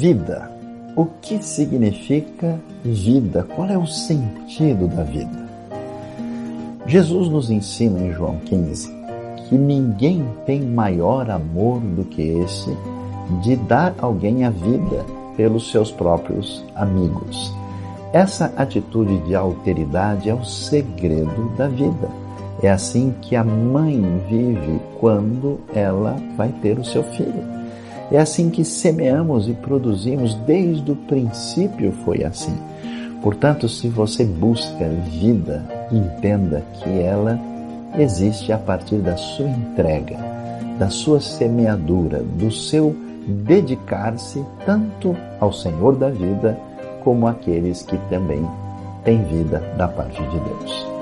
Vida. O que significa vida? Qual é o sentido da vida? Jesus nos ensina em João 15 que ninguém tem maior amor do que esse de dar alguém a vida pelos seus próprios amigos. Essa atitude de alteridade é o segredo da vida. É assim que a mãe vive quando ela vai ter o seu filho. É assim que semeamos e produzimos desde o princípio foi assim. Portanto, se você busca vida, entenda que ela existe a partir da sua entrega, da sua semeadura, do seu dedicar-se tanto ao Senhor da vida como àqueles que também têm vida da parte de Deus.